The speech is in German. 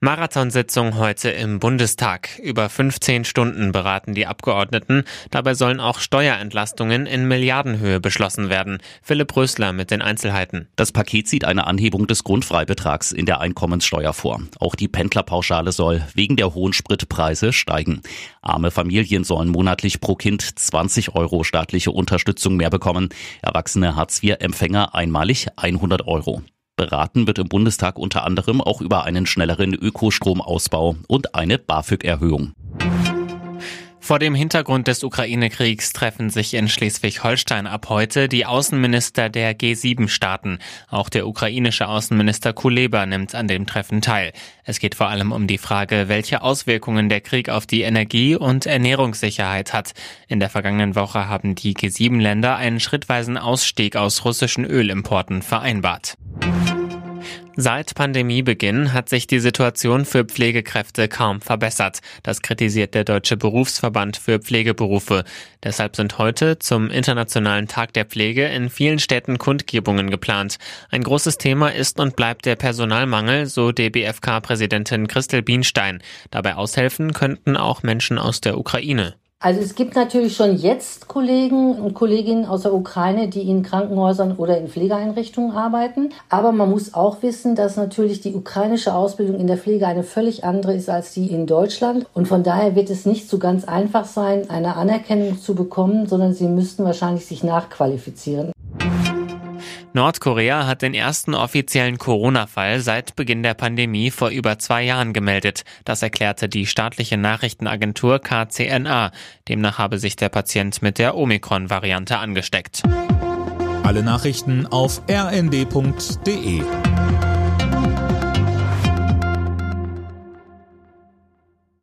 Marathonsitzung heute im Bundestag. Über 15 Stunden beraten die Abgeordneten. Dabei sollen auch Steuerentlastungen in Milliardenhöhe beschlossen werden. Philipp Rösler mit den Einzelheiten. Das Paket sieht eine Anhebung des Grundfreibetrags in der Einkommenssteuer vor. Auch die Pendlerpauschale soll wegen der hohen Spritpreise steigen. Arme Familien sollen monatlich pro Kind 20 Euro staatliche Unterstützung mehr bekommen. Erwachsene Hartz-IV-Empfänger einmalig 100 Euro. Beraten wird im Bundestag unter anderem auch über einen schnelleren Ökostromausbau und eine BAföG-Erhöhung. Vor dem Hintergrund des Ukraine-Kriegs treffen sich in Schleswig-Holstein ab heute die Außenminister der G7-Staaten. Auch der ukrainische Außenminister Kuleba nimmt an dem Treffen teil. Es geht vor allem um die Frage, welche Auswirkungen der Krieg auf die Energie- und Ernährungssicherheit hat. In der vergangenen Woche haben die G7-Länder einen schrittweisen Ausstieg aus russischen Ölimporten vereinbart. Seit Pandemiebeginn hat sich die Situation für Pflegekräfte kaum verbessert. Das kritisiert der Deutsche Berufsverband für Pflegeberufe. Deshalb sind heute zum Internationalen Tag der Pflege in vielen Städten Kundgebungen geplant. Ein großes Thema ist und bleibt der Personalmangel, so DBFK-Präsidentin Christel Bienstein. Dabei aushelfen könnten auch Menschen aus der Ukraine. Also es gibt natürlich schon jetzt Kollegen und Kolleginnen aus der Ukraine, die in Krankenhäusern oder in Pflegeeinrichtungen arbeiten. Aber man muss auch wissen, dass natürlich die ukrainische Ausbildung in der Pflege eine völlig andere ist als die in Deutschland. Und von daher wird es nicht so ganz einfach sein, eine Anerkennung zu bekommen, sondern sie müssten wahrscheinlich sich nachqualifizieren. Nordkorea hat den ersten offiziellen Corona-Fall seit Beginn der Pandemie vor über zwei Jahren gemeldet. Das erklärte die staatliche Nachrichtenagentur KCNA. Demnach habe sich der Patient mit der Omikron-Variante angesteckt. Alle Nachrichten auf rnd.de